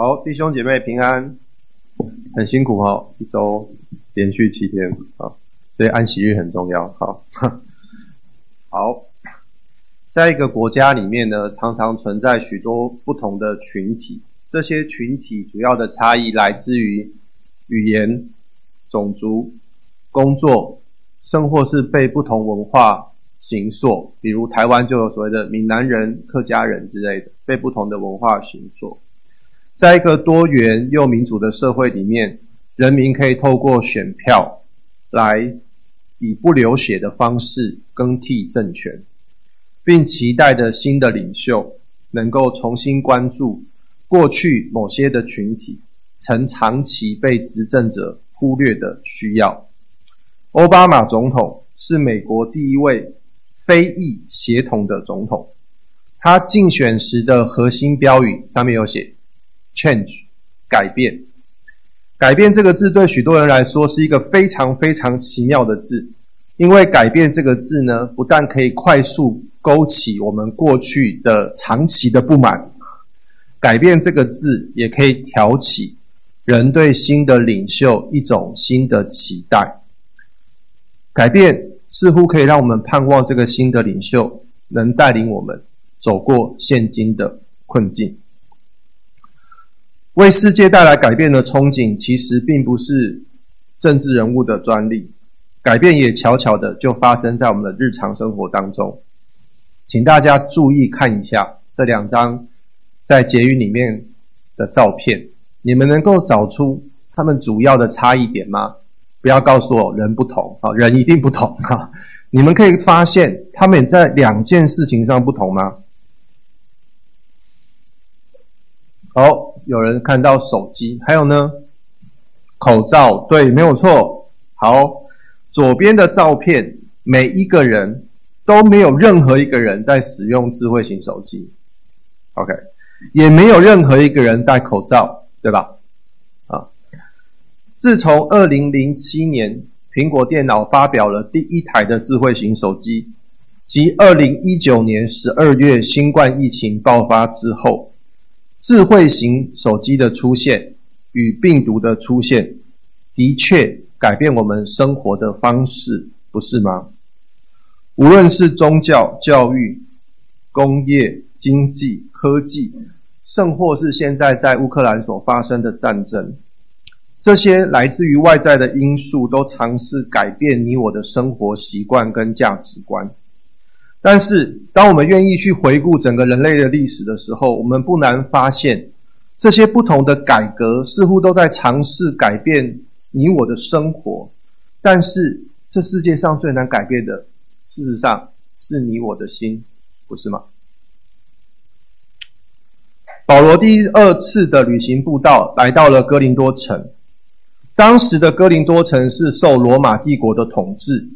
好，弟兄姐妹平安，很辛苦哈、哦，一周连续七天啊，所以安息日很重要。好，好，在一个国家里面呢，常常存在许多不同的群体，这些群体主要的差异来自于语言、种族、工作，甚或是被不同文化形塑，比如台湾就有所谓的闽南人、客家人之类的，被不同的文化形塑。在一个多元又民主的社会里面，人民可以透过选票来以不流血的方式更替政权，并期待着新的领袖能够重新关注过去某些的群体曾长期被执政者忽略的需要。奥巴马总统是美国第一位非裔协同的总统，他竞选时的核心标语上面有写。Change，改变，改变这个字对许多人来说是一个非常非常奇妙的字，因为改变这个字呢，不但可以快速勾起我们过去的长期的不满，改变这个字也可以挑起人对新的领袖一种新的期待。改变似乎可以让我们盼望这个新的领袖能带领我们走过现今的困境。为世界带来改变的憧憬，其实并不是政治人物的专利，改变也悄悄的就发生在我们的日常生活当中。请大家注意看一下这两张在结语里面的照片，你们能够找出他们主要的差异点吗？不要告诉我人不同啊，人一定不同哈。你们可以发现他们在两件事情上不同吗？好。有人看到手机，还有呢，口罩，对，没有错。好，左边的照片，每一个人都没有任何一个人在使用智慧型手机，OK，也没有任何一个人戴口罩，对吧？啊，自从二零零七年苹果电脑发表了第一台的智慧型手机，及二零一九年十二月新冠疫情爆发之后。智慧型手机的出现与病毒的出现，的确改变我们生活的方式，不是吗？无论是宗教、教育、工业、经济、科技，甚或是现在在乌克兰所发生的战争，这些来自于外在的因素，都尝试改变你我的生活习惯跟价值观。但是，当我们愿意去回顾整个人类的历史的时候，我们不难发现，这些不同的改革似乎都在尝试改变你我的生活。但是，这世界上最难改变的，事实上是你我的心，不是吗？保罗第二次的旅行步道来到了哥林多城，当时的哥林多城是受罗马帝国的统治。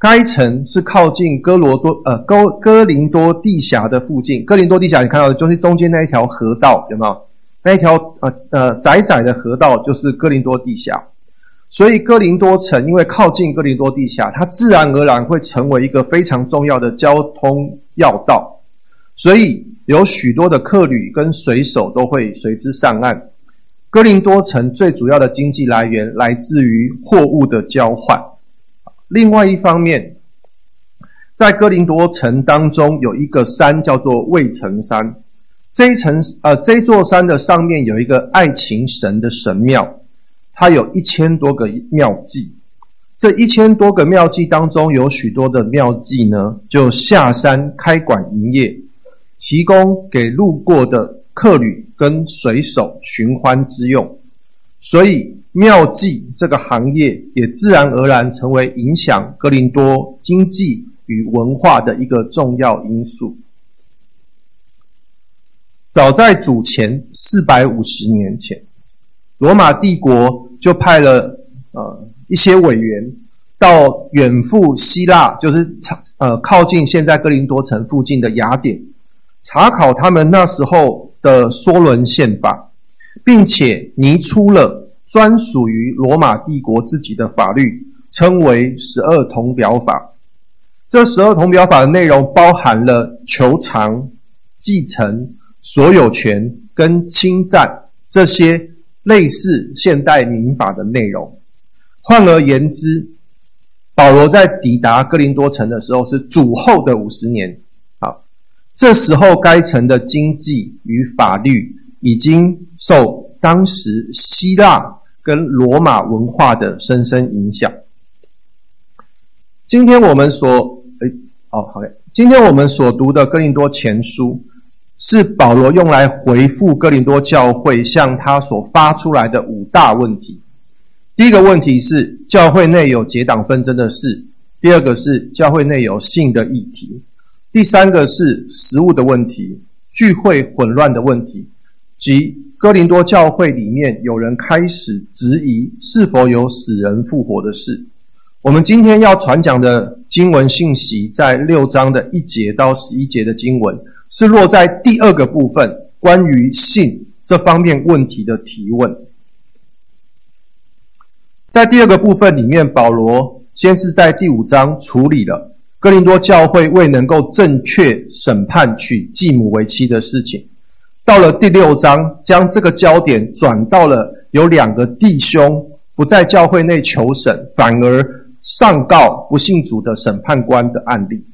该城是靠近哥罗多呃哥哥林多地峡的附近，哥林多地峡你看到的就是中间那一条河道，有没有？那一条呃呃窄窄的河道就是哥林多地峡，所以哥林多城因为靠近哥林多地峡，它自然而然会成为一个非常重要的交通要道，所以有许多的客旅跟水手都会随之上岸。哥林多城最主要的经济来源来自于货物的交换。另外一方面，在哥林多城当中有一个山叫做卫城山，这一城呃这座山的上面有一个爱情神的神庙，它有一千多个庙妓。这一千多个庙妓当中有许多的庙妓呢，就下山开馆营业，提供给路过的客旅跟水手寻欢之用，所以。庙妓这个行业也自然而然成为影响格林多经济与文化的一个重要因素。早在主前四百五十年前，罗马帝国就派了呃一些委员到远赴希腊，就是呃靠近现在格林多城附近的雅典，查考他们那时候的梭伦宪法，并且拟出了。专属于罗马帝国自己的法律，称为十二铜表法。这十二铜表法的内容包含了求偿、继承、所有权跟侵占这些类似现代民法的内容。换而言之，保罗在抵达哥林多城的时候是主后的五十年。好，这时候该城的经济与法律已经受当时希腊跟罗马文化的深深影响。今天我们所，诶，哦，好嘞。今天我们所读的哥林多前书，是保罗用来回复哥林多教会向他所发出来的五大问题。第一个问题是教会内有结党纷争的事；第二个是教会内有性的议题；第三个是食物的问题、聚会混乱的问题，即哥林多教会里面有人开始质疑是否有死人复活的事。我们今天要传讲的经文信息，在六章的一节到十一节的经文，是落在第二个部分，关于性这方面问题的提问。在第二个部分里面，保罗先是在第五章处理了哥林多教会未能够正确审判娶继母为妻的事情，到了第六章，将这个焦点转到了有两个弟兄不在教会内求审，反而。上告不信主的审判官的案例，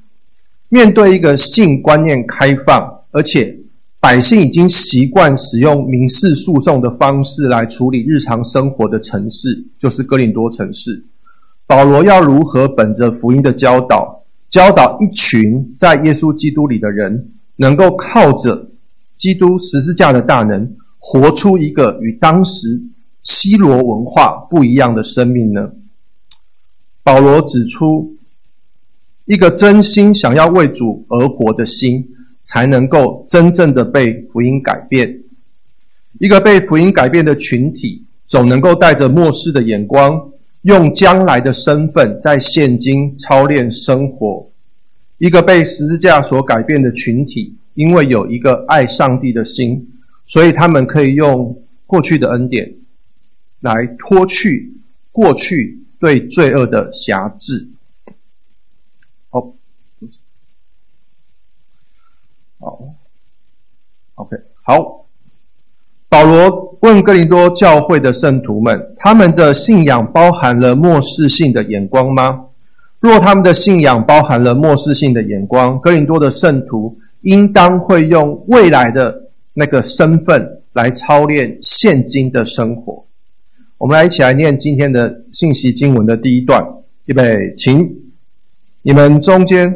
面对一个性观念开放，而且百姓已经习惯使用民事诉讼的方式来处理日常生活的城市，就是哥林多城市。保罗要如何本着福音的教导，教导一群在耶稣基督里的人，能够靠着基督十字架的大能，活出一个与当时希罗文化不一样的生命呢？保罗指出，一个真心想要为主而活的心，才能够真正的被福音改变。一个被福音改变的群体，总能够带着末世的眼光，用将来的身份在现今操练生活。一个被十字架所改变的群体，因为有一个爱上帝的心，所以他们可以用过去的恩典来脱去过去。对罪恶的辖制。好，好，OK，好。保罗问哥林多教会的圣徒们：他们的信仰包含了末世性的眼光吗？若他们的信仰包含了末世性的眼光，哥林多的圣徒应当会用未来的那个身份来操练现今的生活。我们来一起来念今天的信息经文的第一段，预备，请你们中间。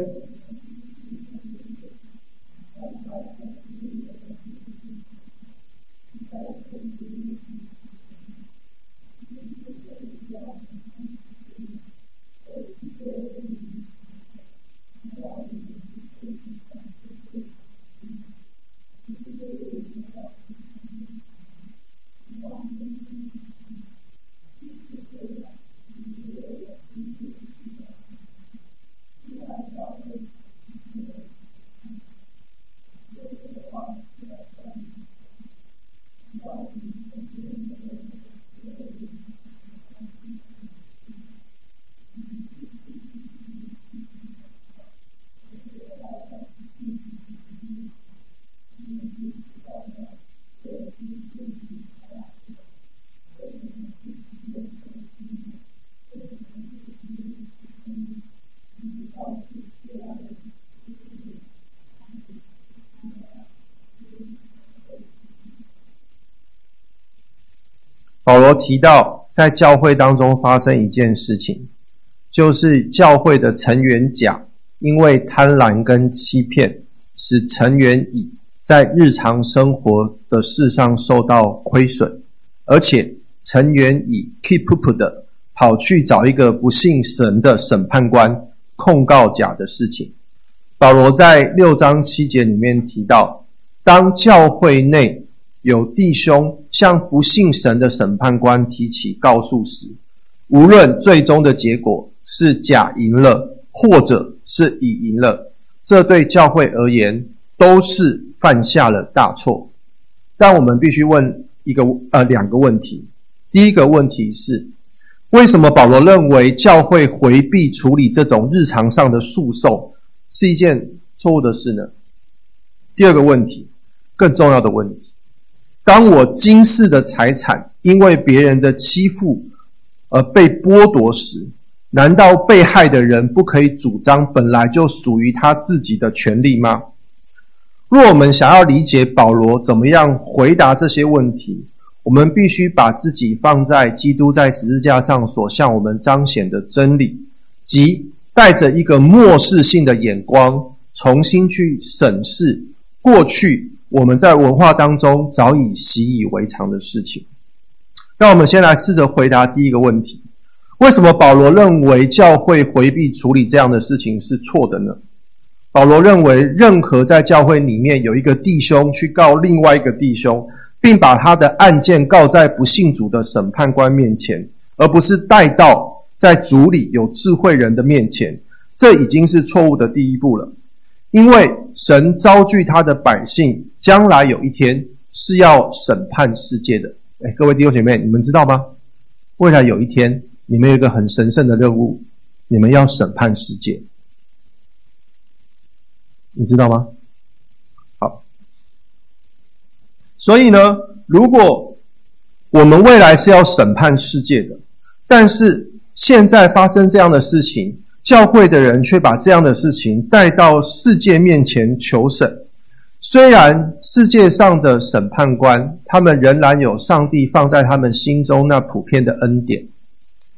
保罗提到，在教会当中发生一件事情，就是教会的成员甲因为贪婪跟欺骗，使成员乙在日常生活的事上受到亏损，而且成员乙 keep up 的跑去找一个不信神的审判官控告甲的事情。保罗在六章七节里面提到，当教会内有弟兄向不信神的审判官提起告诉时，无论最终的结果是甲赢了，或者是乙赢了，这对教会而言都是犯下了大错。但我们必须问一个呃两个问题：第一个问题是，为什么保罗认为教会回避处理这种日常上的诉讼是一件错误的事呢？第二个问题，更重要的问题。当我今世的财产因为别人的欺负而被剥夺时，难道被害的人不可以主张本来就属于他自己的权利吗？若我们想要理解保罗怎么样回答这些问题，我们必须把自己放在基督在十字架上所向我们彰显的真理，即带着一个末世性的眼光，重新去审视过去我们在文化当中早已习以为常的事情。让我们先来试着回答第一个问题。为什么保罗认为教会回避处理这样的事情是错的呢？保罗认为，任何在教会里面有一个弟兄去告另外一个弟兄，并把他的案件告在不信主的审判官面前，而不是带到在主里有智慧人的面前，这已经是错误的第一步了。因为神召聚他的百姓，将来有一天是要审判世界的。哎，各位弟兄姐妹，你们知道吗？未来有一天。你们有一个很神圣的任务，你们要审判世界，你知道吗？好，所以呢，如果我们未来是要审判世界的，但是现在发生这样的事情，教会的人却把这样的事情带到世界面前求审，虽然世界上的审判官，他们仍然有上帝放在他们心中那普遍的恩典。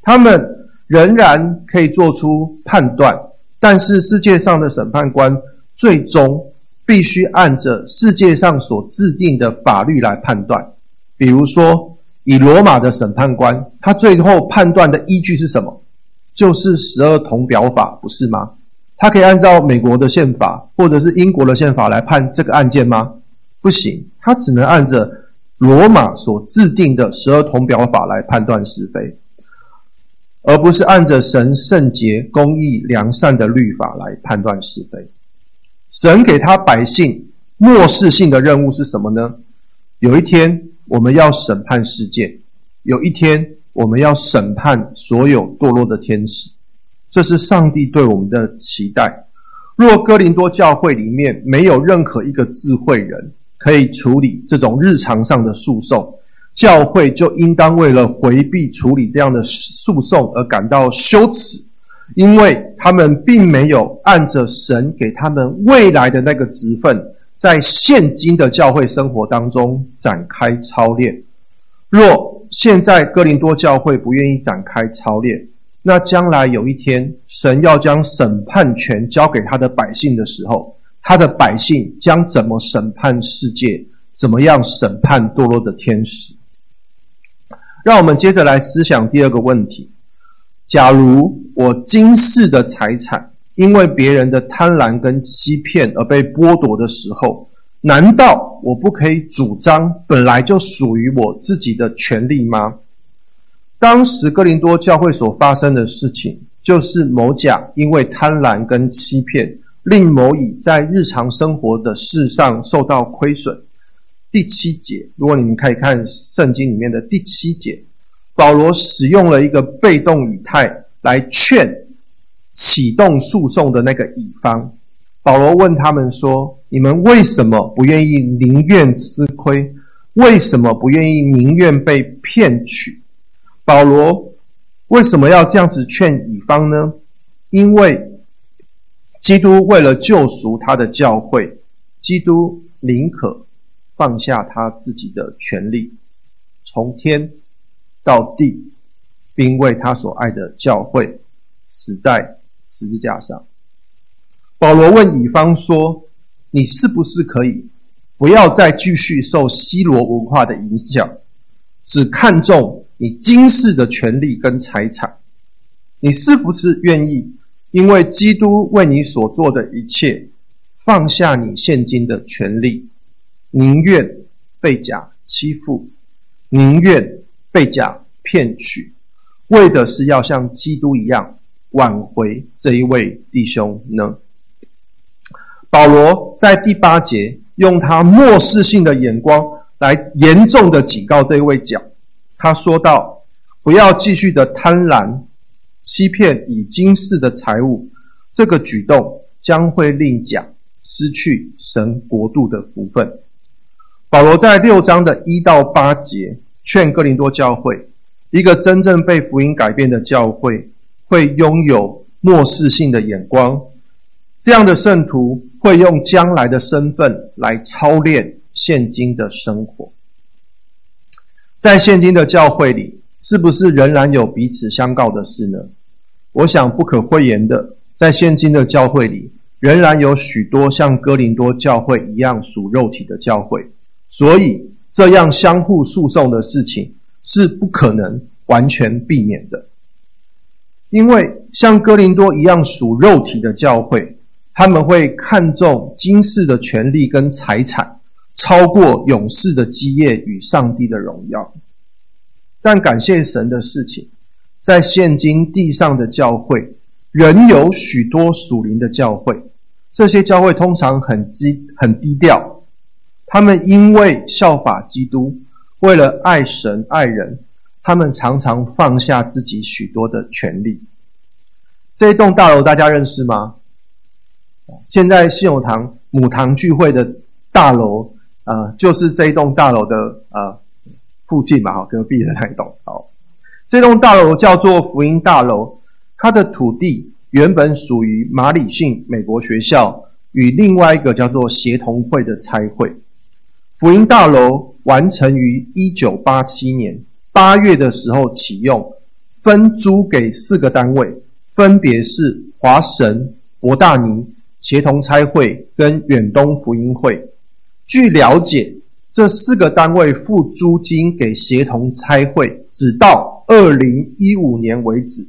他们仍然可以做出判断，但是世界上的审判官最终必须按着世界上所制定的法律来判断。比如说，以罗马的审判官，他最后判断的依据是什么？就是十二铜表法，不是吗？他可以按照美国的宪法或者是英国的宪法来判这个案件吗？不行，他只能按着罗马所制定的十二铜表法来判断是非。而不是按着神圣洁、公义、良善的律法来判断是非。神给他百姓末世性的任务是什么呢？有一天我们要审判世界，有一天我们要审判所有堕落的天使。这是上帝对我们的期待。若哥林多教会里面没有任何一个智慧人可以处理这种日常上的诉讼，教会就应当为了回避处理这样的诉讼而感到羞耻，因为他们并没有按着神给他们未来的那个职分，在现今的教会生活当中展开操练。若现在哥林多教会不愿意展开操练，那将来有一天神要将审判权交给他的百姓的时候，他的百姓将怎么审判世界？怎么样审判堕落的天使？让我们接着来思想第二个问题：假如我今世的财产因为别人的贪婪跟欺骗而被剥夺的时候，难道我不可以主张本来就属于我自己的权利吗？当时哥林多教会所发生的事情，就是某甲因为贪婪跟欺骗，令某乙在日常生活的事上受到亏损。第七节，如果你们可以看圣经里面的第七节，保罗使用了一个被动语态来劝启动诉讼的那个乙方。保罗问他们说：“你们为什么不愿意宁愿吃亏？为什么不愿意宁愿被骗取？”保罗为什么要这样子劝乙方呢？因为基督为了救赎他的教会，基督宁可。放下他自己的权利，从天到地，并为他所爱的教会死在十字架上。保罗问乙方说：“你是不是可以不要再继续受希罗文化的影响，只看重你今世的权利跟财产？你是不是愿意因为基督为你所做的一切，放下你现今的权利？”宁愿被假欺负，宁愿被假骗取，为的是要像基督一样挽回这一位弟兄呢？保罗在第八节用他漠视性的眼光来严重的警告这一位甲，他说道：“不要继续的贪婪欺骗已今世的财物，这个举动将会令甲失去神国度的福分。”保罗在六章的一到八节劝哥林多教会，一个真正被福音改变的教会，会拥有末世性的眼光。这样的圣徒会用将来的身份来操练现今的生活。在现今的教会里，是不是仍然有彼此相告的事呢？我想不可讳言的，在现今的教会里，仍然有许多像哥林多教会一样属肉体的教会，所以这样相互诉讼的事情是不可能完全避免的。因为像哥林多一样属肉体的教会，他们会看重今世的权利跟财产，超过勇士的基业与上帝的荣耀。但感谢神的事情，在现今地上的教会，仍有许多属灵的教会。这些教会通常很低很低调，他们因为效法基督，为了爱神爱人，他们常常放下自己许多的权利。这一栋大楼大家认识吗？现在信友堂母堂聚会的大楼，呃，就是这一栋大楼的呃。附近嘛，哈，隔壁的那一栋，好，这栋大楼叫做福音大楼，它的土地原本属于马里逊美国学校与另外一个叫做协同会的差会。福音大楼完成于一九八七年八月的时候启用，分租给四个单位，分别是华神、博大尼、协同差会跟远东福音会。据了解。这四个单位付租金给协同差会，直到二零一五年为止。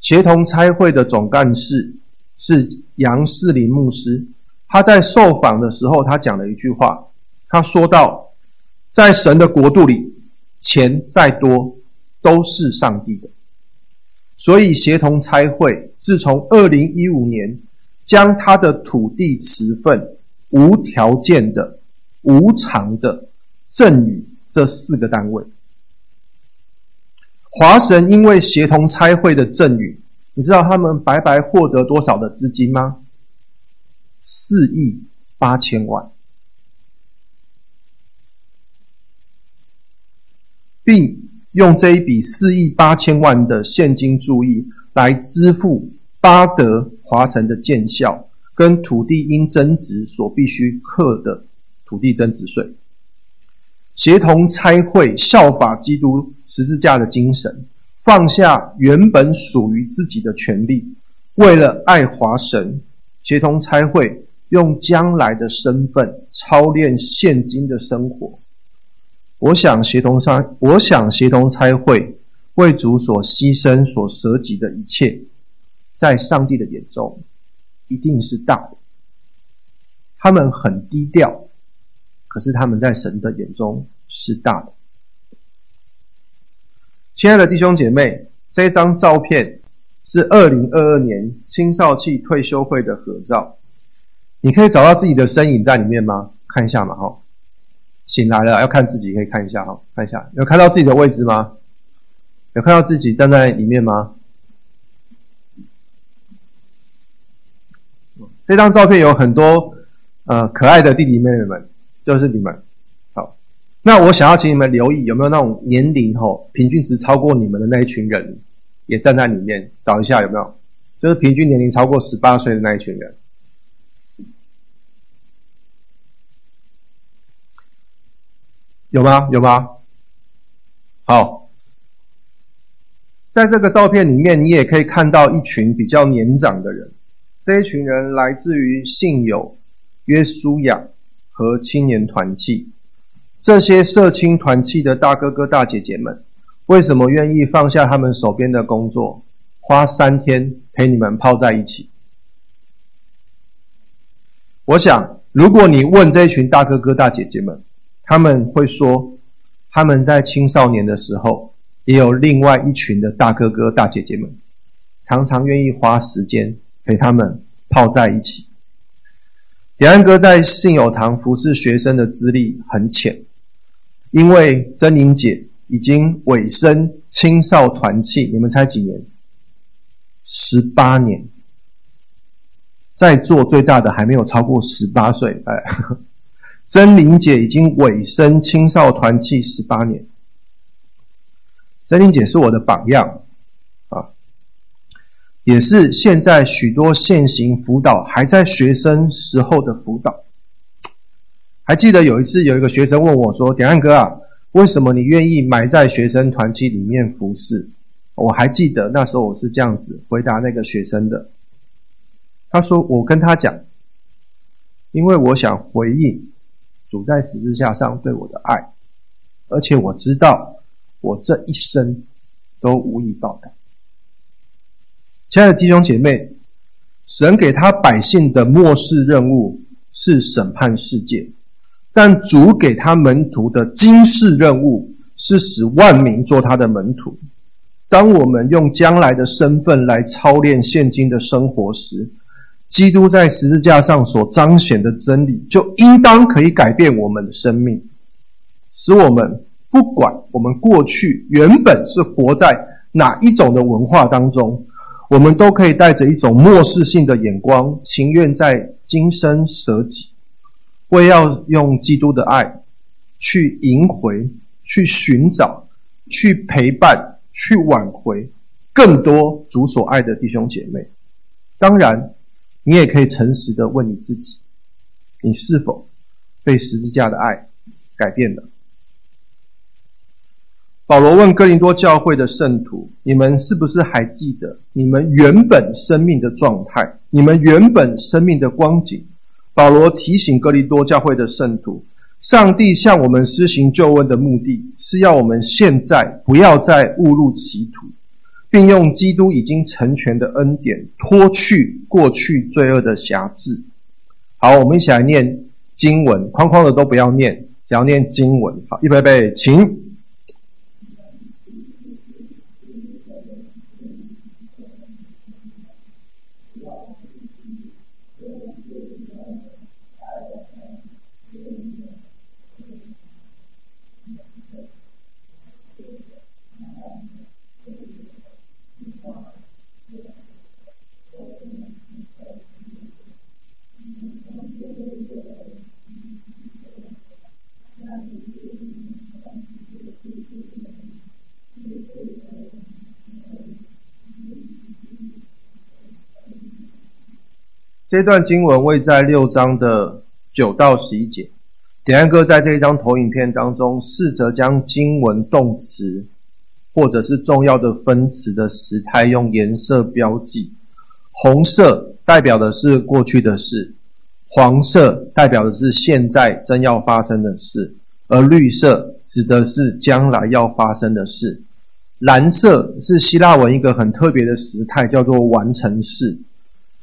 协同差会的总干事是杨世林牧师，他在受访的时候，他讲了一句话，他说道：“在神的国度里，钱再多都是上帝的。”所以协同差会自从二零一五年将他的土地持分无条件的。无偿的赠与这四个单位，华神因为协同拆会的赠与，你知道他们白白获得多少的资金吗？四亿八千万，并用这一笔四亿八千万的现金注意来支付巴德华神的建校跟土地因增值所必须课的。土地增值税，协同拆会效法基督十字架的精神，放下原本属于自己的权利，为了爱华神，协同拆会用将来的身份操练现今的生活。我想协同拆，我想协同拆会为主所牺牲、所舍己的一切，在上帝的眼中一定是大的。他们很低调。可是他们在神的眼中是大的。亲爱的弟兄姐妹，这张照片是二零二二年青少契退休会的合照。你可以找到自己的身影在里面吗？看一下嘛，哈。醒来了要看自己，可以看一下哈，看一下有看到自己的位置吗？有看到自己站在里面吗？这张照片有很多呃可爱的弟弟妹妹们。就是你们，好，那我想要请你们留意有没有那种年龄吼平均值超过你们的那一群人，也站在里面，找一下有没有，就是平均年龄超过十八岁的那一群人，有吗？有吗？好，在这个照片里面，你也可以看到一群比较年长的人，这一群人来自于信友约书亚。和青年团契，这些社青团契的大哥哥大姐姐们，为什么愿意放下他们手边的工作，花三天陪你们泡在一起？我想，如果你问这群大哥哥大姐姐们，他们会说，他们在青少年的时候，也有另外一群的大哥哥大姐姐们，常常愿意花时间陪他们泡在一起。点安哥在信友堂服侍学生的资历很浅，因为珍玲姐已经委身青少团契，你们猜几年？十八年，在座最大的还没有超过十八岁，哎，珍玲姐已经委身青少团契十八年。珍玲姐是我的榜样，也是现在许多现行辅导还在学生时候的辅导。还记得有一次，有一个学生问我说：“点安哥啊，为什么你愿意埋在学生团体里面服侍？”我还记得那时候我是这样子回答那个学生的。他说：“我跟他讲，因为我想回应主在十字架上对我的爱，而且我知道我这一生都无以报答。”亲爱的弟兄姐妹，神给他百姓的末世任务是审判世界。但主给他门徒的今世任务是使万民做他的门徒。当我们用将来的身份来操练现今的生活时，基督在十字架上所彰显的真理，就应当可以改变我们的生命，使我们不管我们过去原本是活在哪一种的文化当中，我们都可以带着一种漠视性的眼光，情愿在今生舍己。为要用基督的爱去迎回、去寻找、去陪伴、去挽回更多主所爱的弟兄姐妹。当然，你也可以诚实的问你自己：你是否被十字架的爱改变了？保罗问哥林多教会的圣徒：你们是不是还记得你们原本生命的状态？你们原本生命的光景？保罗提醒哥林多教会的圣徒：上帝向我们施行救恩的目的是要我们现在不要再误入歧途，并用基督已经成全的恩典脱去过去罪恶的辖制。好，我们一起来念经文，框框的都不要念，只要念经文。好，预备备，请。这段经文位在六章的九到十一节。点安哥在这一张投影片当中，试着将经文动词或者是重要的分词的时态用颜色标记。红色代表的是过去的事，黄色代表的是现在正要发生的事，而绿色指的是将来要发生的事。蓝色是希腊文一个很特别的时态，叫做完成式。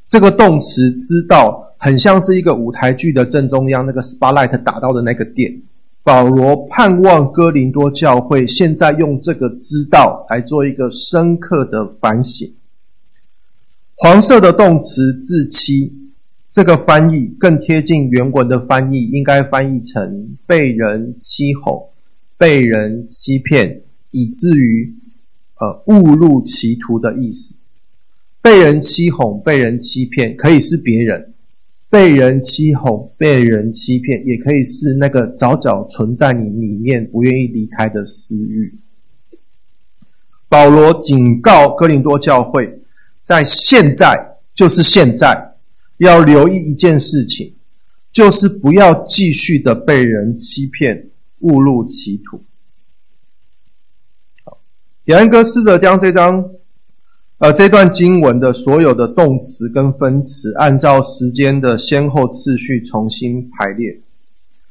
这个动词知道很像是一个舞台剧的正中央，那个 spotlight 打到的那个点。保罗盼望哥林多教会现在用这个知道来做一个深刻的反省。黄色的动词自欺，这个翻译更贴近原文的翻译，应该翻译成被人欺哄、被人欺骗，以至于呃误入歧途的意思。被人欺哄、被人欺骗，可以是别人；被人欺哄、被人欺骗，也可以是那个早早存在你里面、不愿意离开的私欲。保罗警告哥林多教会，在现在，就是现在，要留意一件事情，就是不要继续的被人欺骗、误入歧途。好，点安哥试着将这张。而这段经文的所有的动词跟分词，按照时间的先后次序重新排列。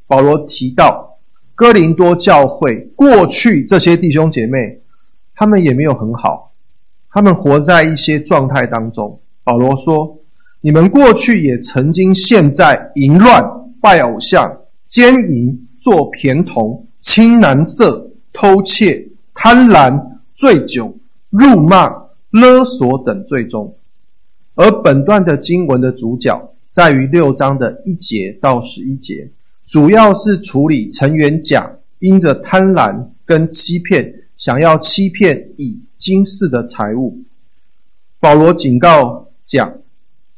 保罗提到哥林多教会过去这些弟兄姐妹，他们也没有很好，他们活在一些状态当中。保罗说：“你们过去也曾经陷在淫乱、拜偶像、奸淫、做孌童、青男色、偷窃、贪婪、醉酒、辱骂。”勒索等罪中，而本段的经文的主角在于六章的一节到十一节，主要是处理成员甲因着贪婪跟欺骗，想要欺骗以今世的财物。保罗警告甲，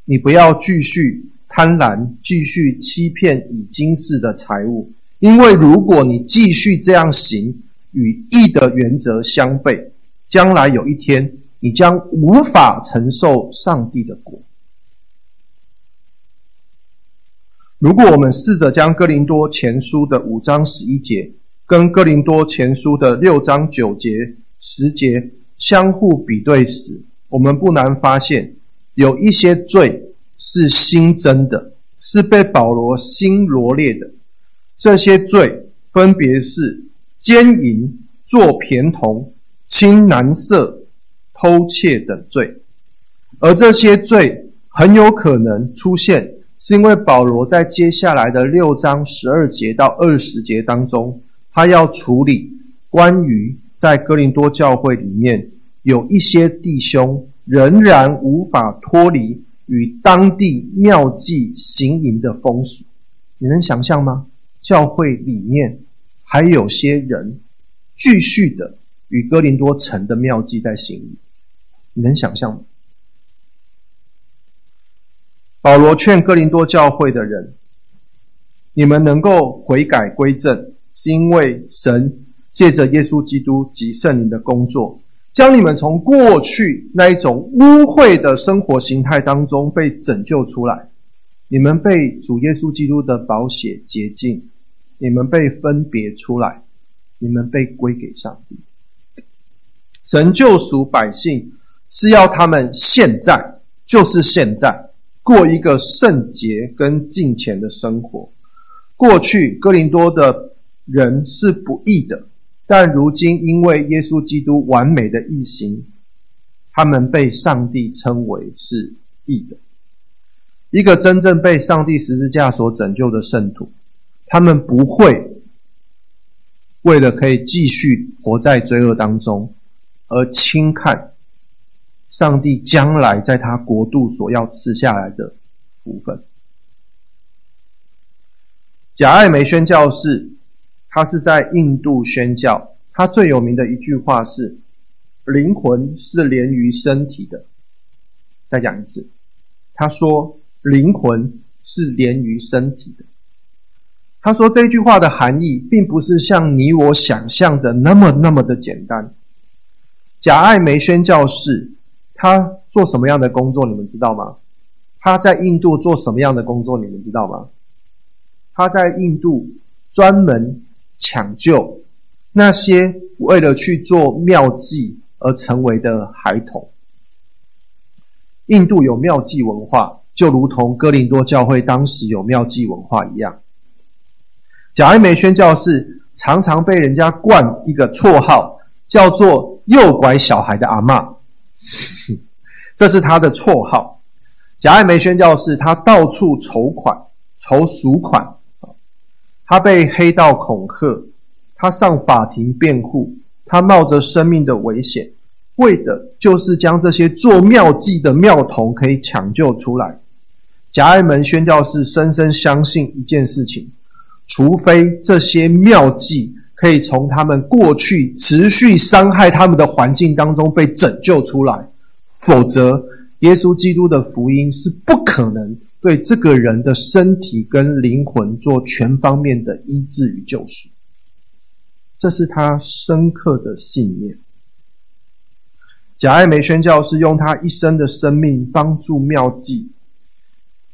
你不要继续贪婪，继续欺骗以金似的财物。因为如果你继续这样行，与义的原则相悖，将来有一天，你将无法承受上帝的果。如果我们试着将哥林多前书的五章十一节跟哥林多前书的六章九节、十节相互比对时，我们不难发现，有一些罪是新增的，是被保罗新罗列的。这些罪分别是奸淫、作孌童、亲男色、偷窃等罪，而这些罪很有可能出现。是因为保罗在接下来的六章十二节到二十节当中，他要处理关于在哥林多教会里面有一些弟兄仍然无法脱离与当地庙妓行淫的风俗。你能想象吗？教会里面还有些人继续的与哥林多城的庙妓在行淫，你能想象吗？保罗劝哥林多教会的人：“你们能够悔改归正，是因为神借着耶稣基督及圣灵的工作，将你们从过去那一种污秽的生活形态当中被拯救出来。你们被主耶稣基督的宝血洁净，你们被分别出来，你们被归给上帝。神救赎百姓，是要他们现在，就是现在。”过一个圣洁跟敬虔的生活。过去哥林多的人是不义的，但如今因为耶稣基督完美的义行，他们被上帝称为是义的。一个真正被上帝十字架所拯救的圣徒，他们不会为了可以继续活在罪恶当中而轻看。上帝将来在他国度所要赐下来的福分。贾艾梅宣教士，他是在印度宣教，他最有名的一句话是：“灵魂是连于身体的。”再讲一次，他说：“灵魂是连于身体的。”他说这句话的含义，并不是像你我想象的那么那么的简单。贾艾梅宣教士。他做什么样的工作？你们知道吗？他在印度做什么样的工作？你们知道吗？他在印度专门抢救那些为了去做妙计而成为的孩童。印度有妙计文化，就如同哥林多教会当时有妙计文化一样。贾艾梅宣教士常常被人家冠一个绰号，叫做“诱拐小孩的阿嬷”。这是他的绰号。贾艾梅宣教士，他到处筹款、筹赎款。他被黑道恐吓，他上法庭辩护，他冒着生命的危险，为的就是将这些做妙计的妙童可以抢救出来。贾艾梅宣教士深深相信一件事情：除非这些妙计可以从他们过去持续伤害他们的环境当中被拯救出来。否则，耶稣基督的福音是不可能对这个人的身体跟灵魂做全方面的医治与救赎。这是他深刻的信念。贾爱梅宣教士用他一生的生命帮助妙计，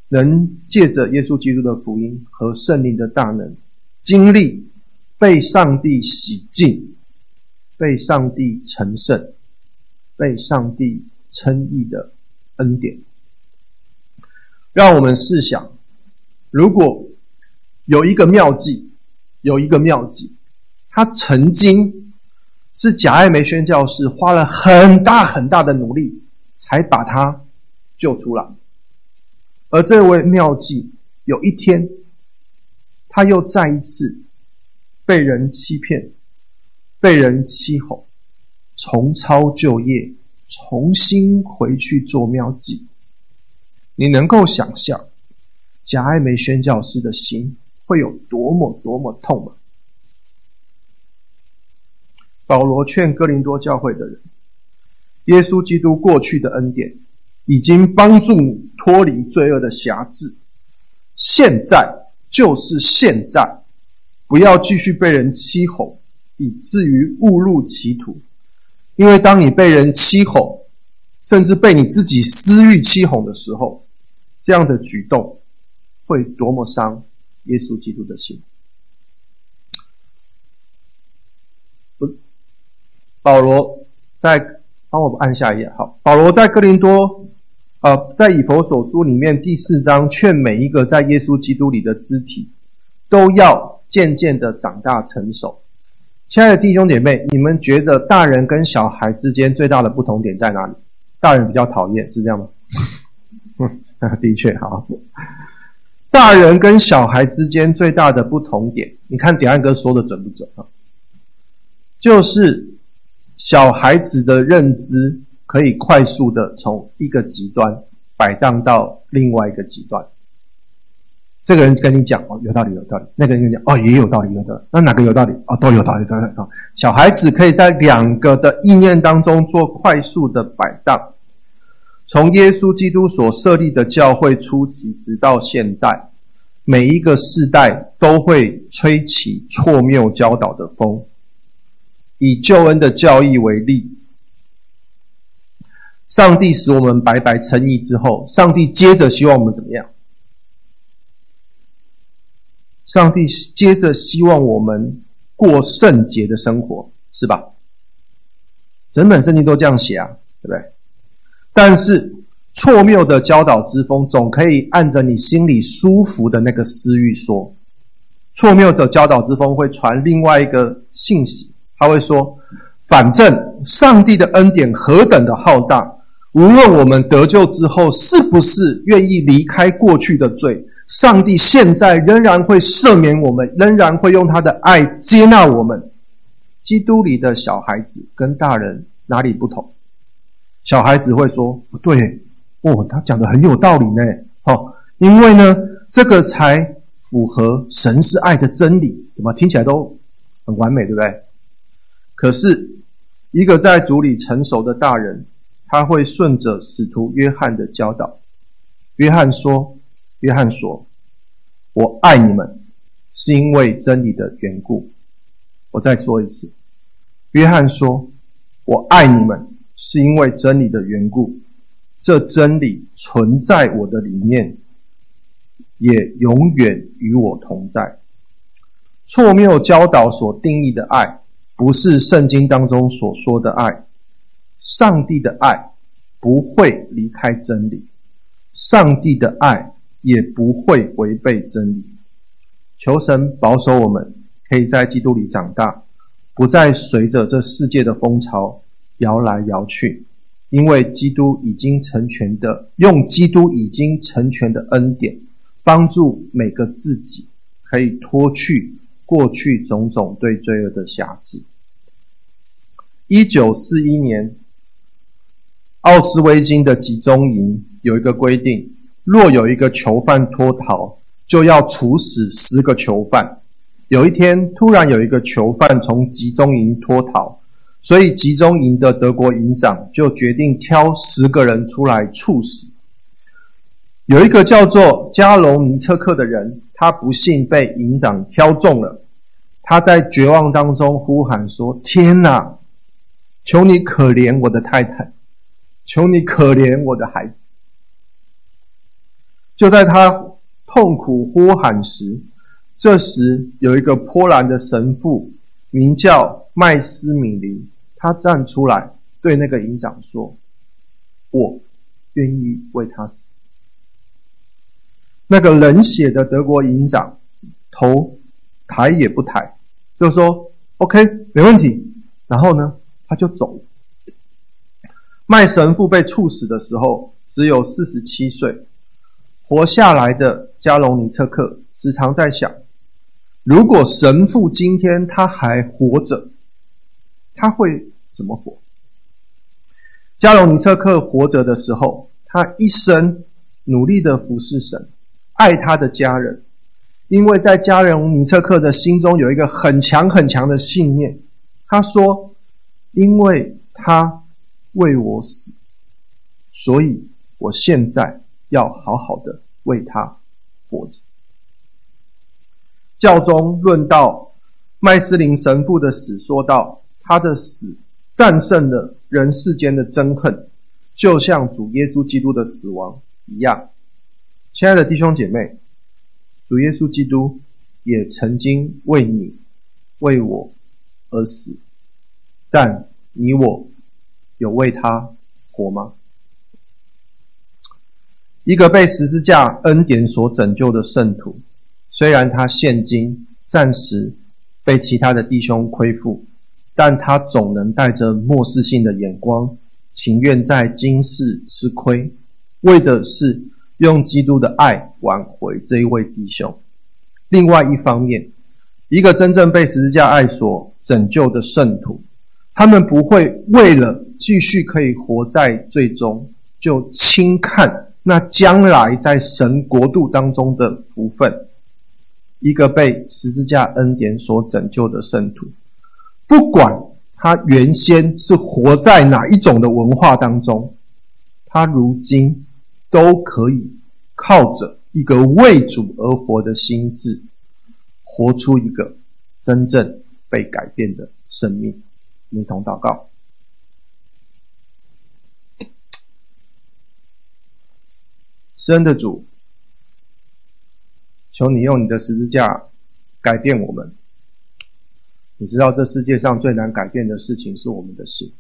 能借着耶稣基督的福音和圣灵的大能，经历被上帝洗净、被上帝成圣、被上帝。称义的恩典，让我们试想：如果有一个妙计，有一个妙计，他曾经是贾爱梅宣教士花了很大很大的努力才把他救出来，而这位妙计有一天，他又再一次被人欺骗，被人欺哄，重操旧业。重新回去做庙妓，你能够想象贾艾梅宣教师的心会有多么多么痛吗？保罗劝哥林多教会的人：耶稣基督过去的恩典已经帮助你脱离罪恶的辖制，现在就是现在，不要继续被人欺哄，以至于误入歧途。因为当你被人欺哄，甚至被你自己私欲欺哄的时候，这样的举动会多么伤耶稣基督的心。不，保罗在帮我们按下一页。好，保罗在哥林多，呃，在以弗所书里面第四章，劝每一个在耶稣基督里的肢体，都要渐渐的长大成熟。亲爱的弟兄姐妹，你们觉得大人跟小孩之间最大的不同点在哪里？大人比较讨厌，是这样吗？嗯，的确好。大人跟小孩之间最大的不同点，你看点安哥说的准不准啊？就是小孩子的认知可以快速的从一个极端摆荡到另外一个极端。这个人跟你讲哦，有道理，有道理。那个人跟你讲哦，也有道理，有道理。那哪个有道理？哦，都有道理，都有道理。小孩子可以在两个的意念当中做快速的摆荡。从耶稣基督所设立的教会初期直到现代，每一个世代都会吹起错谬教导的风。以救恩的教义为例，上帝使我们白白称义之后，上帝接着希望我们怎么样？上帝接着希望我们过圣洁的生活，是吧？整本圣经都这样写啊，对不对？但是错谬的教导之风总可以按着你心里舒服的那个私欲说，错谬的教导之风会传另外一个信息，他会说：反正上帝的恩典何等的浩大，无论我们得救之后是不是愿意离开过去的罪。上帝现在仍然会赦免我们，仍然会用他的爱接纳我们。基督里的小孩子跟大人哪里不同？小孩子会说：“不对，哦，他讲的很有道理呢。”哦，因为呢，这个才符合神是爱的真理，怎么听起来都很完美，对不对？可是，一个在主里成熟的大人，他会顺着使徒约翰的教导。约翰说。约翰说：“我爱你们，是因为真理的缘故。”我再说一次，约翰说：“我爱你们，是因为真理的缘故。这真理存在我的里面，也永远与我同在。错谬教导所定义的爱，不是圣经当中所说的爱。上帝的爱不会离开真理，上帝的爱。”也不会违背真理。求神保守我们，可以在基督里长大，不再随着这世界的风潮摇来摇去。因为基督已经成全的，用基督已经成全的恩典，帮助每个自己可以脱去过去种种对罪恶的辖制。一九四一年，奥斯威辛的集中营有一个规定。若有一个囚犯脱逃，就要处死十个囚犯。有一天，突然有一个囚犯从集中营脱逃，所以集中营的德国营长就决定挑十个人出来处死。有一个叫做加隆尼特克的人，他不幸被营长挑中了。他在绝望当中呼喊说：“天哪，求你可怜我的太太，求你可怜我的孩子。”就在他痛苦呼喊时，这时有一个波兰的神父，名叫麦斯米林，他站出来对那个营长说：“我愿意为他死。”那个冷血的德国营长头抬也不抬，就说：“OK，没问题。”然后呢，他就走了。麦神父被处死的时候只有四十七岁。活下来的加隆尼特克时常在想：如果神父今天他还活着，他会怎么活？加隆尼特克活着的时候，他一生努力的服侍神，爱他的家人，因为在加隆尼特克的心中有一个很强很强的信念。他说：“因为他为我死，所以我现在。”要好好的为他活着。教宗论到麦斯林神父的死，说道：“他的死战胜了人世间的憎恨，就像主耶稣基督的死亡一样。”亲爱的弟兄姐妹，主耶稣基督也曾经为你、为我而死，但你我有为他活吗？一个被十字架恩典所拯救的圣徒，虽然他现今暂时被其他的弟兄亏负，但他总能带着漠视性的眼光，情愿在今世吃亏，为的是用基督的爱挽回这一位弟兄。另外一方面，一个真正被十字架爱所拯救的圣徒，他们不会为了继续可以活在最终，就轻看。那将来在神国度当中的福分，一个被十字架恩典所拯救的圣徒，不管他原先是活在哪一种的文化当中，他如今都可以靠着一个为主而活的心志，活出一个真正被改变的生命。一同祷告。施恩的主，求你用你的十字架改变我们。你知道这世界上最难改变的事情是我们的心。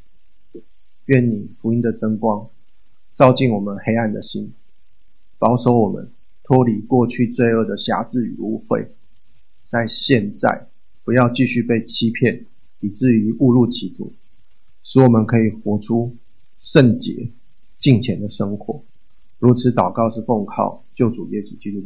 愿你福音的真光照进我们黑暗的心，保守我们脱离过去罪恶的辖制与污秽，在现在不要继续被欺骗，以至于误入歧途，使我们可以活出圣洁、敬虔的生活。如此祷告是奉靠救主耶稣基督。